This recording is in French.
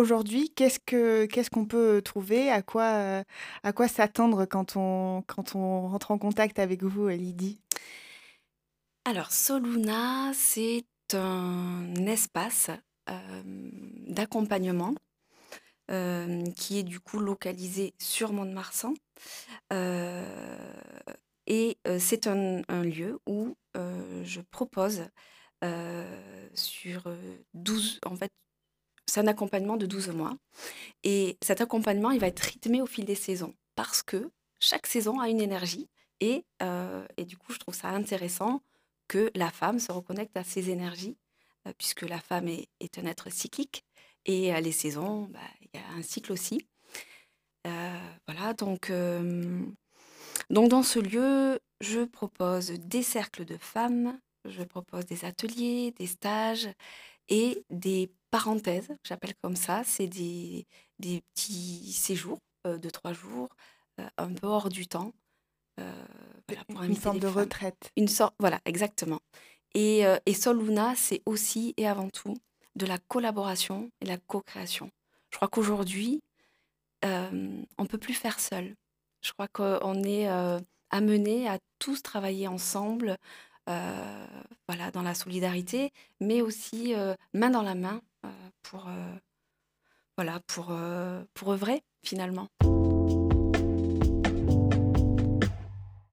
aujourd'hui, qu'est-ce que qu'est-ce qu'on peut trouver? À quoi, euh, à quoi s'attendre quand on, rentre en contact avec vous, Lydie? Alors, Soluna, c'est un espace euh, d'accompagnement euh, qui est du coup localisé sur Mont-de-Marsan. et c'est un, un lieu où je propose sur 12, en fait, c'est un accompagnement de 12 mois. Et cet accompagnement, il va être rythmé au fil des saisons parce que chaque saison a une énergie. Et, euh, et du coup, je trouve ça intéressant que la femme se reconnecte à ses énergies, euh, puisque la femme est, un être cyclique. Et les saisons, bah, il y a un cycle aussi. Euh, voilà, donc, donc dans ce lieu, je propose des cercles de femmes, je propose des ateliers, des stages et des parenthèses, j'appelle comme ça. C'est des, des petits séjours euh, de trois jours, euh, un peu hors du temps. Euh, voilà, pour une sorte de retraite. Une sorte, voilà, exactement. Et, et Soluna, c'est aussi et avant tout de la collaboration et la co-création. Je crois qu'aujourd'hui, on ne peut plus faire seul. Je crois qu'on est amené à tous travailler ensemble euh, voilà, dans la solidarité, mais aussi euh, main dans la main pour, voilà, pour, pour œuvrer finalement.